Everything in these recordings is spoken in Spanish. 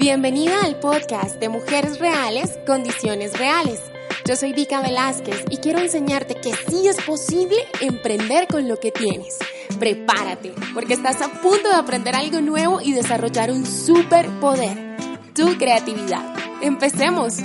Bienvenida al podcast de Mujeres Reales, Condiciones Reales. Yo soy Vika Velázquez y quiero enseñarte que sí es posible emprender con lo que tienes. Prepárate, porque estás a punto de aprender algo nuevo y desarrollar un superpoder, tu creatividad. Empecemos.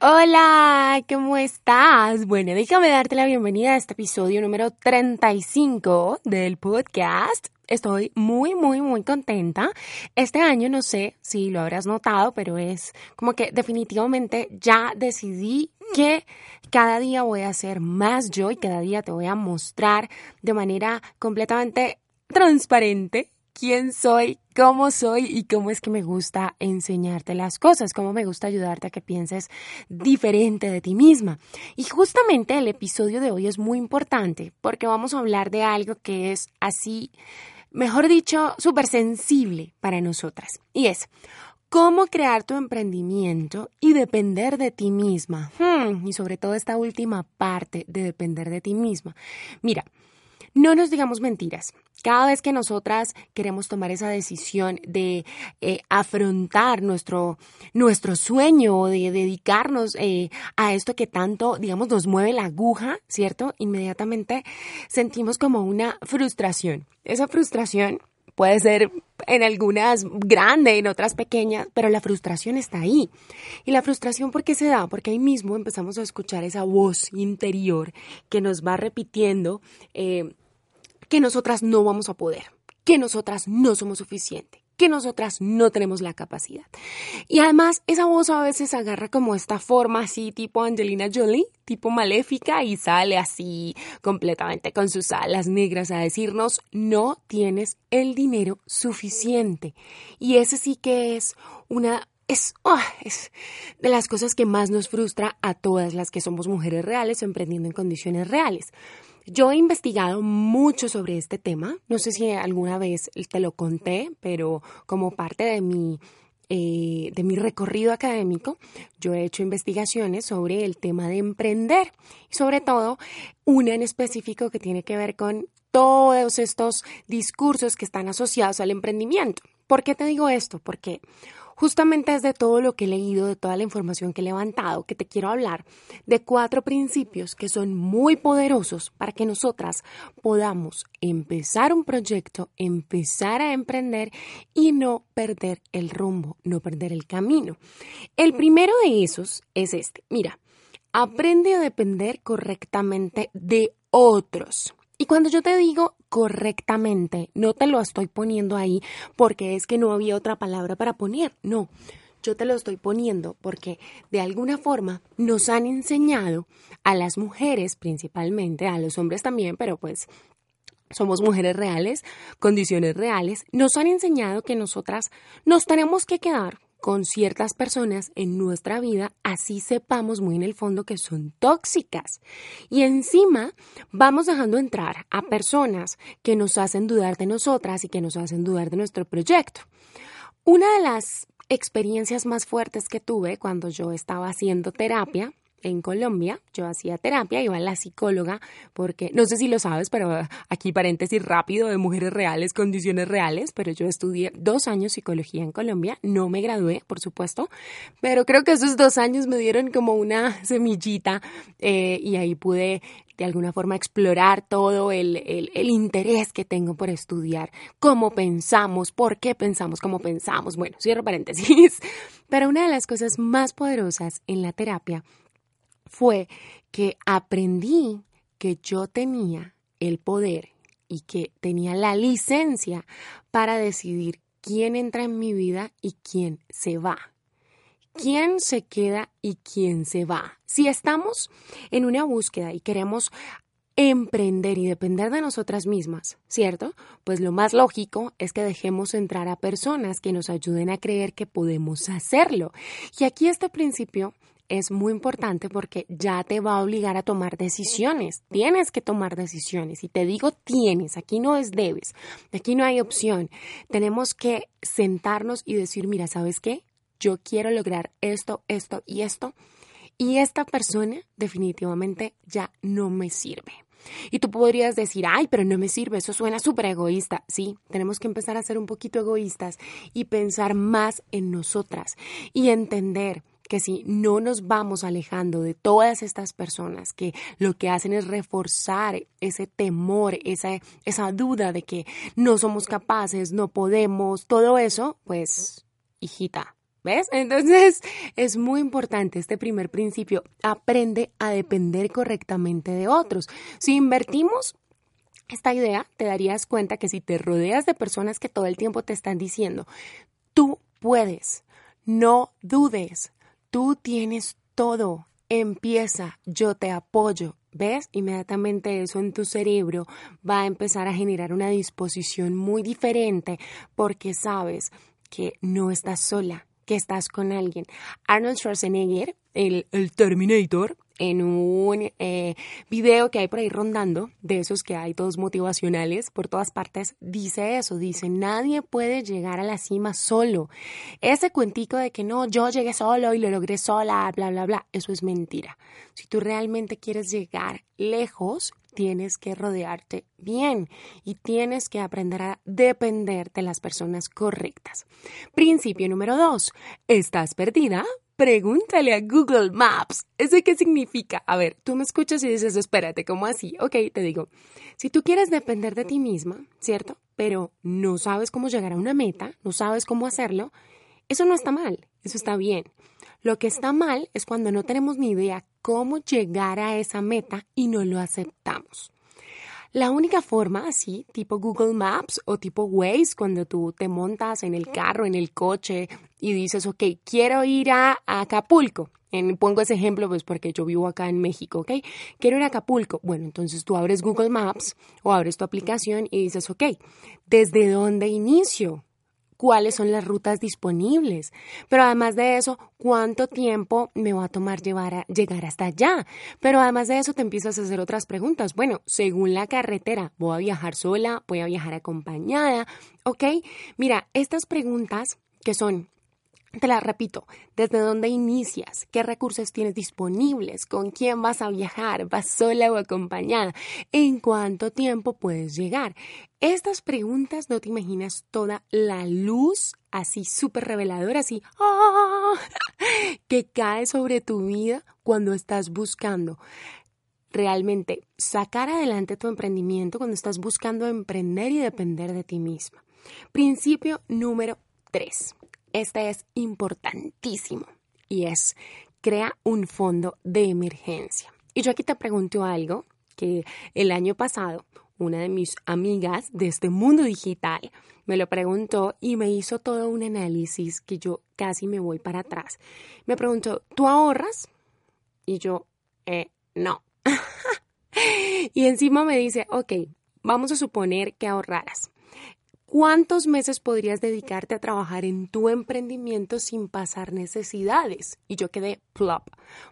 Hola, ¿cómo estás? Bueno, déjame darte la bienvenida a este episodio número 35 del podcast estoy muy, muy, muy contenta. Este año no sé si lo habrás notado, pero es como que definitivamente ya decidí que cada día voy a ser más yo y cada día te voy a mostrar de manera completamente transparente quién soy, cómo soy y cómo es que me gusta enseñarte las cosas, cómo me gusta ayudarte a que pienses diferente de ti misma. Y justamente el episodio de hoy es muy importante porque vamos a hablar de algo que es así mejor dicho, súper sensible para nosotras. Y es, ¿cómo crear tu emprendimiento y depender de ti misma? Hmm, y sobre todo esta última parte de depender de ti misma. Mira, no nos digamos mentiras. Cada vez que nosotras queremos tomar esa decisión de eh, afrontar nuestro, nuestro sueño o de dedicarnos eh, a esto que tanto, digamos, nos mueve la aguja, ¿cierto? Inmediatamente sentimos como una frustración. Esa frustración puede ser en algunas grande, en otras pequeñas, pero la frustración está ahí. Y la frustración, ¿por qué se da? Porque ahí mismo empezamos a escuchar esa voz interior que nos va repitiendo eh, que nosotras no vamos a poder, que nosotras no somos suficientes que nosotras no tenemos la capacidad. Y además, esa voz a veces agarra como esta forma así, tipo Angelina Jolie, tipo maléfica, y sale así completamente con sus alas negras a decirnos, no tienes el dinero suficiente. Y ese sí que es una es, ah, es, de las cosas que más nos frustra a todas las que somos mujeres reales o emprendiendo en condiciones reales. Yo he investigado mucho sobre este tema, no sé si alguna vez te lo conté, pero como parte de mi, eh, de mi recorrido académico, yo he hecho investigaciones sobre el tema de emprender y sobre todo una en específico que tiene que ver con todos estos discursos que están asociados al emprendimiento. ¿Por qué te digo esto? Porque Justamente es de todo lo que he leído, de toda la información que he levantado, que te quiero hablar de cuatro principios que son muy poderosos para que nosotras podamos empezar un proyecto, empezar a emprender y no perder el rumbo, no perder el camino. El primero de esos es este. Mira, aprende a depender correctamente de otros. Y cuando yo te digo correctamente, no te lo estoy poniendo ahí porque es que no había otra palabra para poner, no. Yo te lo estoy poniendo porque de alguna forma nos han enseñado a las mujeres principalmente, a los hombres también, pero pues somos mujeres reales, condiciones reales, nos han enseñado que nosotras nos tenemos que quedar con ciertas personas en nuestra vida, así sepamos muy en el fondo que son tóxicas. Y encima vamos dejando entrar a personas que nos hacen dudar de nosotras y que nos hacen dudar de nuestro proyecto. Una de las experiencias más fuertes que tuve cuando yo estaba haciendo terapia en Colombia, yo hacía terapia, iba a la psicóloga, porque no sé si lo sabes, pero aquí paréntesis rápido de mujeres reales, condiciones reales, pero yo estudié dos años psicología en Colombia, no me gradué, por supuesto, pero creo que esos dos años me dieron como una semillita eh, y ahí pude de alguna forma explorar todo el, el, el, interés que tengo por estudiar, cómo pensamos, por qué pensamos, cómo pensamos. Bueno, cierro paréntesis. Pero una de las cosas más poderosas en la terapia fue que aprendí que yo tenía el poder y que tenía la licencia para decidir quién entra en mi vida y quién se va. ¿Quién se queda y quién se va? Si estamos en una búsqueda y queremos emprender y depender de nosotras mismas, ¿cierto? Pues lo más lógico es que dejemos entrar a personas que nos ayuden a creer que podemos hacerlo. Y aquí este principio es muy importante porque ya te va a obligar a tomar decisiones. Tienes que tomar decisiones. Y te digo tienes, aquí no es debes, aquí no hay opción. Tenemos que sentarnos y decir, mira, ¿sabes qué? Yo quiero lograr esto, esto y esto. Y esta persona definitivamente ya no me sirve. Y tú podrías decir, ay, pero no me sirve, eso suena súper egoísta. Sí, tenemos que empezar a ser un poquito egoístas y pensar más en nosotras y entender que si no nos vamos alejando de todas estas personas que lo que hacen es reforzar ese temor, esa, esa duda de que no somos capaces, no podemos, todo eso, pues, hijita, ¿Ves? Entonces es muy importante este primer principio. Aprende a depender correctamente de otros. Si invertimos esta idea, te darías cuenta que si te rodeas de personas que todo el tiempo te están diciendo, tú puedes, no dudes, tú tienes todo, empieza, yo te apoyo. ¿Ves? Inmediatamente eso en tu cerebro va a empezar a generar una disposición muy diferente porque sabes que no estás sola, que estás con alguien. Arnold Schwarzenegger, el, el Terminator, en un eh, video que hay por ahí rondando, de esos que hay todos motivacionales por todas partes, dice eso, dice, nadie puede llegar a la cima solo. Ese cuentico de que no, yo llegué solo y lo logré sola, bla, bla, bla, eso es mentira. Si tú realmente quieres llegar lejos, tienes que rodearte bien y tienes que aprender a depender de las personas correctas. Principio número dos, ¿estás perdida? Pregúntale a Google Maps. ¿Eso qué significa? A ver, tú me escuchas y dices, espérate, ¿cómo así? Ok, te digo, si tú quieres depender de ti misma, ¿cierto? Pero no sabes cómo llegar a una meta, no sabes cómo hacerlo, eso no está mal, eso está bien. Lo que está mal es cuando no tenemos ni idea cómo llegar a esa meta y no lo aceptamos. La única forma, así, tipo Google Maps o tipo Waze, cuando tú te montas en el carro, en el coche y dices, ok, quiero ir a, Acapulco. En, pongo ese ejemplo pues porque yo vivo acá en México, ¿ok? Quiero ir a Acapulco. Bueno, entonces tú abres Google Maps o abres tu aplicación y dices, ok, ¿desde dónde inicio? Cuáles son las rutas disponibles. Pero además de eso, cuánto tiempo me va a tomar llevar llegar hasta allá. Pero además de eso, te empiezas a hacer otras preguntas. Bueno, según la carretera, ¿voy a viajar sola? ¿Voy a viajar acompañada? ¿Ok? Mira, estas preguntas que son te la repito, ¿desde dónde inicias? ¿Qué recursos tienes disponibles? ¿Con quién vas a viajar? ¿Vas sola o acompañada? ¿En cuánto tiempo puedes llegar? Estas preguntas no te imaginas toda la luz así súper reveladora, así ¡ah! que cae sobre tu vida cuando estás buscando realmente sacar adelante tu emprendimiento, cuando estás buscando emprender y depender de ti misma. Principio número 3 este es importantísimo y es crea un fondo de emergencia. Y yo aquí te pregunto algo que el año pasado una de mis amigas de este mundo digital me lo preguntó y me hizo todo un análisis que yo casi me voy para atrás. Me preguntó, ¿tú ahorras? Y yo, eh, no. y encima me dice, ok, vamos a suponer que ahorraras. ¿Cuántos meses podrías dedicarte a trabajar en tu emprendimiento sin pasar necesidades? Y yo quedé plop.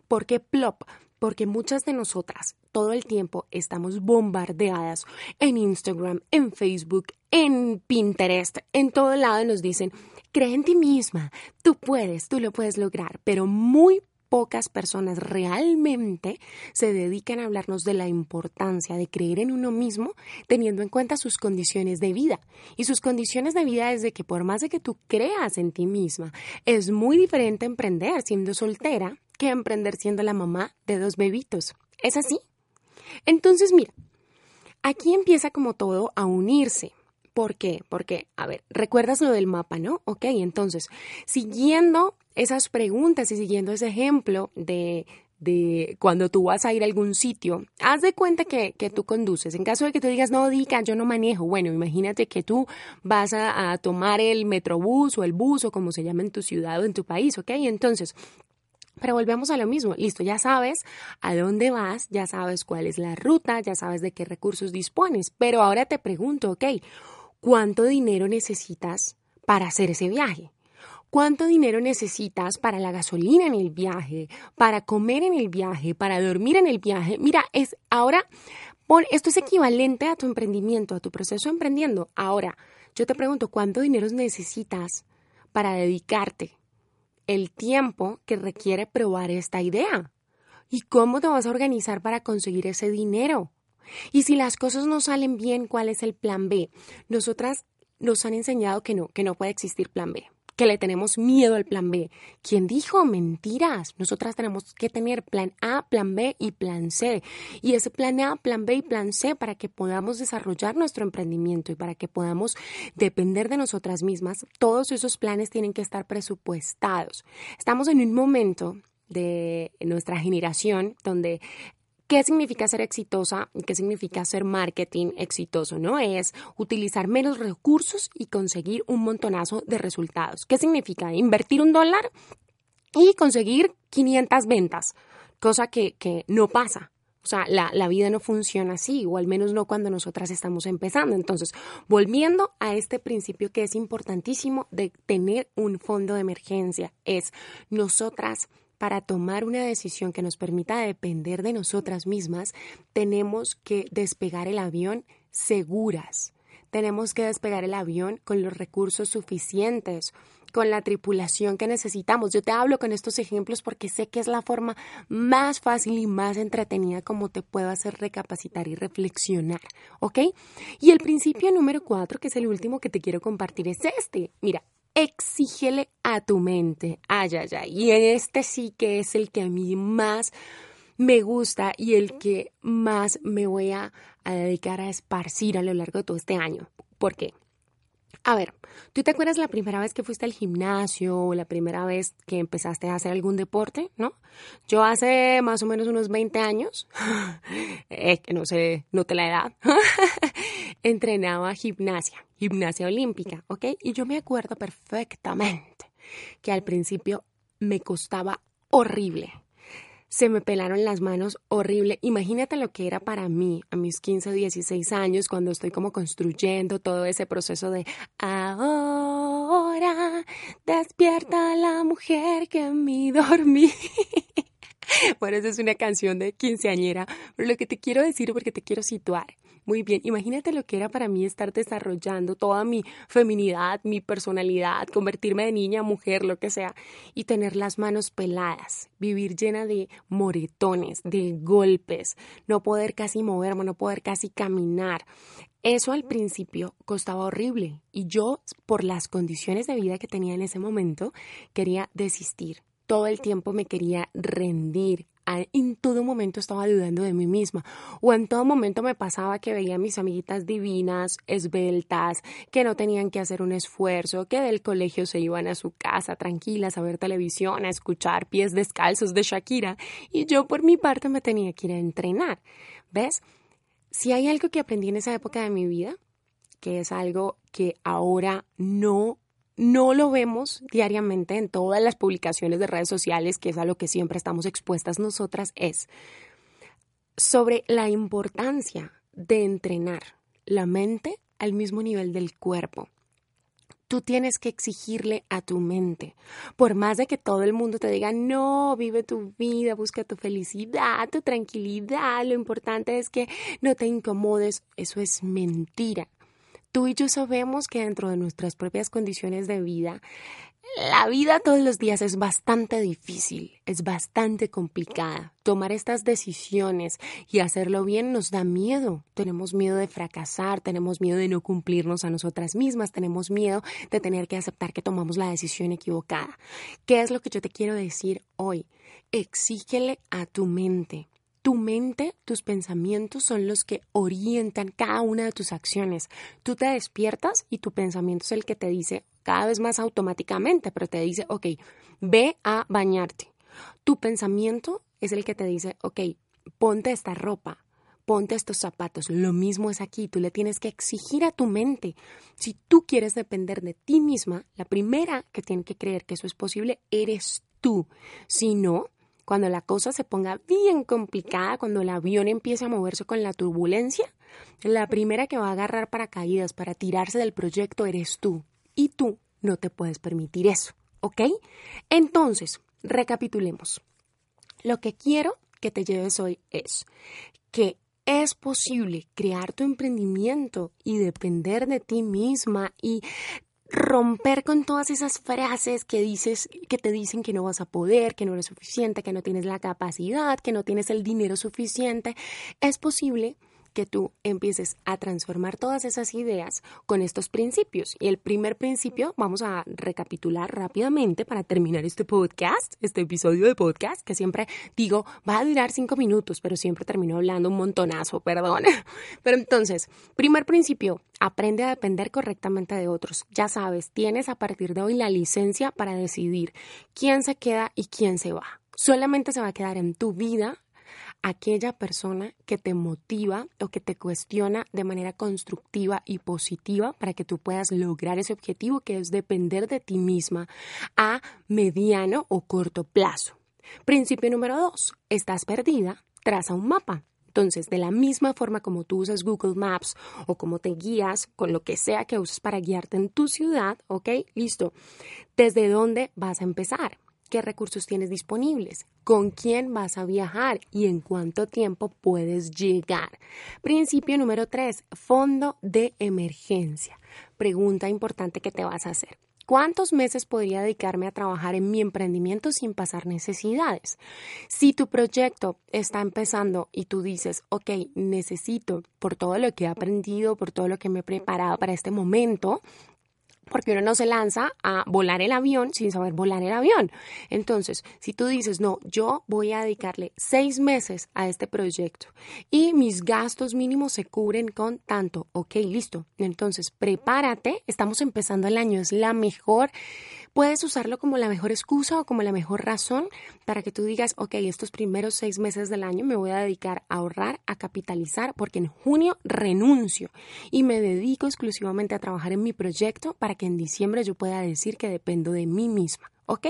¿Por qué plop? Porque muchas de nosotras todo el tiempo estamos bombardeadas en Instagram, en Facebook, en Pinterest, en todo lado nos dicen, cree en ti misma, tú puedes, tú lo puedes lograr, pero muy pocas personas realmente se dedican a hablarnos de la importancia de creer en uno mismo teniendo en cuenta sus condiciones de vida. Y sus condiciones de vida es de que por más de que tú creas en ti misma, es muy diferente emprender siendo soltera que emprender siendo la mamá de dos bebitos. ¿Es así? Entonces, mira, aquí empieza como todo a unirse. ¿Por qué? Porque, a ver, recuerdas lo del mapa, ¿no? Ok, entonces, siguiendo esas preguntas y siguiendo ese ejemplo de, de cuando tú vas a ir a algún sitio, haz de cuenta que, que, tú conduces. En caso de que tú digas, no, Dica, yo no manejo. Bueno, imagínate que tú vas a, a tomar el metrobús o el bus o como se llama en tu ciudad o en tu país, ¿ok? Entonces, pero volvemos a lo mismo, listo, ya sabes a dónde vas, ya sabes cuál es la ruta, ya sabes de qué recursos dispones, pero ahora te pregunto, ok, ¿Cuánto dinero necesitas para hacer ese viaje? ¿Cuánto dinero necesitas para la gasolina en el viaje, para comer en el viaje, para dormir en el viaje? Mira, es ahora esto es equivalente a tu emprendimiento, a tu proceso emprendiendo. Ahora, yo te pregunto, ¿cuánto dinero necesitas para dedicarte el tiempo que requiere probar esta idea? ¿Y cómo te vas a organizar para conseguir ese dinero? Y si las cosas no salen bien, ¿cuál es el plan B? Nosotras nos han enseñado que no, que no puede existir plan B que le tenemos miedo al plan B. ¿Quién dijo? Mentiras. Nosotras tenemos que tener plan A, plan B y plan C. Y ese plan A, plan B y plan C para que podamos desarrollar nuestro emprendimiento y para que podamos depender de nosotras mismas, todos esos planes tienen que estar presupuestados. Estamos en un momento de nuestra generación donde ¿Qué significa ser exitosa? ¿Qué significa ser marketing exitoso? No es utilizar menos recursos y conseguir un montonazo de resultados. ¿Qué significa? Invertir un dólar y conseguir 500 ventas, cosa que, que no pasa. O sea, la, la, vida no funciona así, o al menos no cuando nosotras estamos empezando. Entonces, volviendo a este principio que es importantísimo de tener un fondo de emergencia, es nosotras para tomar una decisión que nos permita depender de nosotras mismas, tenemos que despegar el avión seguras. Tenemos que despegar el avión con los recursos suficientes, con la tripulación que necesitamos. Yo te hablo con estos ejemplos porque sé que es la forma más fácil y más entretenida como te puedo hacer recapacitar y reflexionar, ¿ok? Y el principio número cuatro, que es el último que te quiero compartir, es este. Mira, exígele a tu mente. Ay, ay, ay. Y este sí que es el que a mí más me gusta y el que más me voy a, a dedicar a esparcir a lo largo de todo este año. ¿Por qué? A ver, ¿tú te acuerdas la primera vez que fuiste al gimnasio o la primera vez que empezaste a hacer algún deporte, no? Yo hace más o menos unos 20 años, es que no sé, no te la edad, entrenaba gimnasia, gimnasia olímpica, ¿ok? Y yo me acuerdo perfectamente que al principio me costaba horrible se me pelaron las manos horrible. Imagínate lo que era para mí a mis 15 o 16 años cuando estoy como construyendo todo ese proceso de ahora despierta la mujer que en mí dormí. Por eso es una canción de quinceañera. Pero lo que te quiero decir, porque te quiero situar. Muy bien, imagínate lo que era para mí estar desarrollando toda mi feminidad, mi personalidad, convertirme de niña a mujer, lo que sea, y tener las manos peladas, vivir llena de moretones, de golpes, no poder casi moverme, no poder casi caminar. Eso al principio costaba horrible y yo, por las condiciones de vida que tenía en ese momento, quería desistir todo el tiempo me quería rendir. En todo momento estaba dudando de mí misma. O en todo momento me pasaba que veía a mis amiguitas divinas, esbeltas, que no tenían que hacer un esfuerzo, que del colegio se iban a su casa tranquilas a ver televisión, a escuchar pies descalzos de Shakira. Y yo por mi parte me tenía que ir a entrenar. ¿Ves? Si hay algo que aprendí en esa época de mi vida, que es algo que ahora no no lo vemos diariamente en todas las publicaciones de redes sociales, que es a lo que siempre estamos expuestas nosotras, es sobre la importancia de entrenar la mente al mismo nivel del cuerpo. Tú tienes que exigirle a tu mente, por más de que todo el mundo te diga, no, vive tu vida, busca tu felicidad, tu tranquilidad, lo importante es que no te incomodes, eso es mentira. Tú y yo sabemos que dentro de nuestras propias condiciones de vida, la vida todos los días es bastante difícil, es bastante complicada. Tomar estas decisiones y hacerlo bien nos da miedo. Tenemos miedo de fracasar, tenemos miedo de no cumplirnos a nosotras mismas, tenemos miedo de tener que aceptar que tomamos la decisión equivocada. ¿Qué es lo que yo te quiero decir hoy? Exígele a tu mente tu mente, tus pensamientos son los que orientan cada una de tus acciones. Tú te despiertas y tu pensamiento es el que te dice cada vez más automáticamente, pero te dice, ok, ve a bañarte. Tu pensamiento es el que te dice, ok, ponte esta ropa, ponte estos zapatos. Lo mismo es aquí, tú le tienes que exigir a tu mente. Si tú quieres depender de ti misma, la primera que tiene que creer que eso es posible eres tú. Si no, cuando la cosa se ponga bien complicada, cuando el avión empiece a moverse con la turbulencia, la primera que va a agarrar paracaídas para tirarse del proyecto eres tú. Y tú no te puedes permitir eso, ¿ok? Entonces, recapitulemos. Lo que quiero que te lleves hoy es que es posible crear tu emprendimiento y depender de ti misma y romper con todas esas frases que dices que te dicen que no vas a poder, que no eres suficiente, que no tienes la capacidad, que no tienes el dinero suficiente, es posible que tú empieces a transformar todas esas ideas con estos principios. Y el primer principio, vamos a recapitular rápidamente para terminar este podcast, este episodio de podcast, que siempre digo, va a durar cinco minutos, pero siempre termino hablando un montonazo, perdón. Pero entonces, primer principio, aprende a depender correctamente de otros. Ya sabes, tienes a partir de hoy la licencia para decidir quién se queda y quién se va. Solamente se va a quedar en tu vida aquella persona que te motiva o que te cuestiona de manera constructiva y positiva para que tú puedas lograr ese objetivo que es depender de ti misma a mediano o corto plazo. Principio número dos, estás perdida, traza un mapa. Entonces, de la misma forma como tú usas Google Maps o como te guías con lo que sea que uses para guiarte en tu ciudad, ¿ok? Listo. ¿Desde dónde vas a empezar? Qué recursos tienes disponibles, con quién vas a viajar y en cuánto tiempo puedes llegar. Principio número tres, fondo de emergencia. Pregunta importante que te vas a hacer. ¿Cuántos meses podría dedicarme a trabajar en mi emprendimiento sin pasar necesidades? Si tu proyecto está empezando y tú dices, ok, necesito, por todo lo que he aprendido, por todo lo que me he preparado para este momento, porque uno no se lanza a volar el avión sin saber volar el avión. Entonces, si tú dices, no, yo voy a dedicarle seis meses a este proyecto y mis gastos mínimos se cubren con tanto, ok, listo. Entonces, prepárate, estamos empezando el año, es la mejor Puedes usarlo como la mejor excusa o como la mejor razón para que tú digas, ok, estos primeros seis meses del año me voy a dedicar a ahorrar, a capitalizar, porque en junio renuncio y me dedico exclusivamente a trabajar en mi proyecto para que en diciembre yo pueda decir que dependo de mí misma. ¿Ok?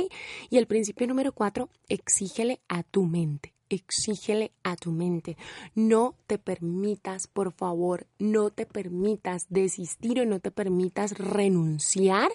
Y el principio número cuatro, exígele a tu mente exígele a tu mente. No te permitas, por favor, no te permitas desistir o no te permitas renunciar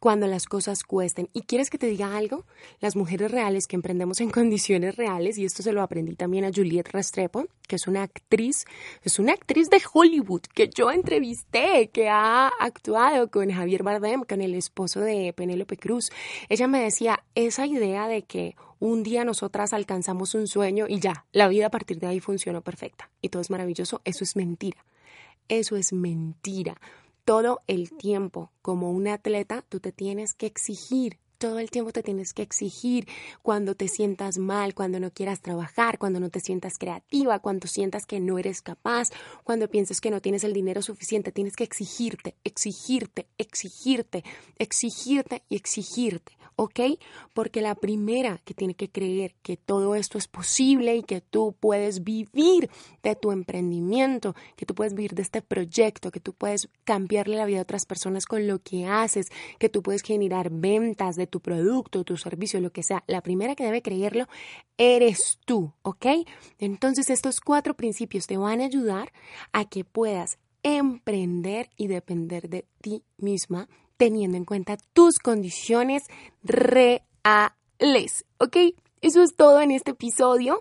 cuando las cosas cuesten. ¿Y quieres que te diga algo? Las mujeres reales que emprendemos en condiciones reales, y esto se lo aprendí también a Juliette Restrepo, que es una actriz, es una actriz de Hollywood que yo entrevisté, que ha actuado con Javier Bardem, con el esposo de Penélope Cruz. Ella me decía, esa idea de que un día nosotras alcanzamos un sueño y ya, la vida a partir de ahí funcionó perfecta y todo es maravilloso, eso es mentira. Eso es mentira todo el tiempo como un atleta, tú te tienes que exigir, todo el tiempo te tienes que exigir cuando te sientas mal, cuando no quieras trabajar, cuando no te sientas creativa, cuando sientas que no eres capaz, cuando pienses que no tienes el dinero suficiente, tienes que exigirte, exigirte, exigirte, exigirte y exigirte. ¿ok? Porque la primera que tiene que creer que todo esto es posible y que tú puedes vivir de tu emprendimiento, que tú puedes vivir de este proyecto, que tú puedes cambiarle la vida a otras personas con lo que haces, que tú puedes generar ventas de tu producto, tu servicio, lo que sea. La primera que debe creerlo eres tú, ¿ok? Entonces estos cuatro principios te van a ayudar a que puedas emprender y depender de ti misma teniendo en cuenta tus condiciones reales. ¿Ok? Eso es todo en este episodio.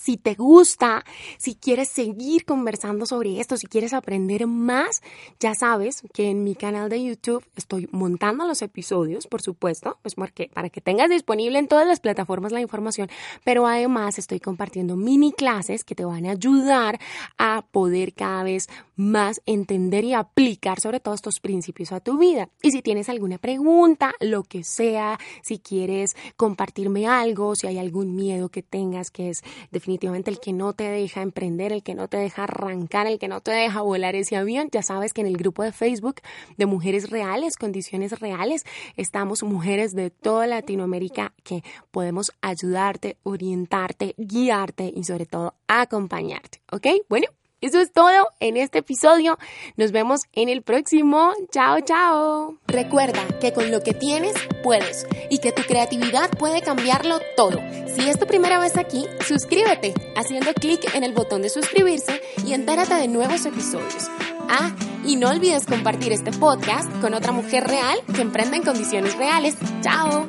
Si te gusta, si quieres seguir conversando sobre esto, si quieres aprender más, ya sabes que en mi canal de YouTube estoy montando los episodios, por supuesto, pues para que tengas disponible en todas las plataformas la información, pero además estoy compartiendo mini clases que te van a ayudar a poder cada vez más entender y aplicar sobre todos estos principios a tu vida. Y si tienes alguna pregunta, lo que sea, si quieres compartirme algo, si hay algún miedo que tengas que es definitivamente el que no te deja emprender, el que no te deja arrancar, el que no te deja volar ese avión. Ya sabes que en el grupo de Facebook de Mujeres Reales, Condiciones Reales, estamos mujeres de toda Latinoamérica que podemos ayudarte, orientarte, guiarte y sobre todo acompañarte. ¿Ok? Bueno, eso es todo en este episodio. Nos vemos en el próximo. Chao, chao. Recuerda que con lo que tienes puedes y que tu creatividad puede cambiarlo todo. Si es tu primera vez aquí, suscríbete haciendo clic en el botón de suscribirse y entérate de nuevos episodios. Ah, y no olvides compartir este podcast con otra mujer real que emprenda en condiciones reales. Chao.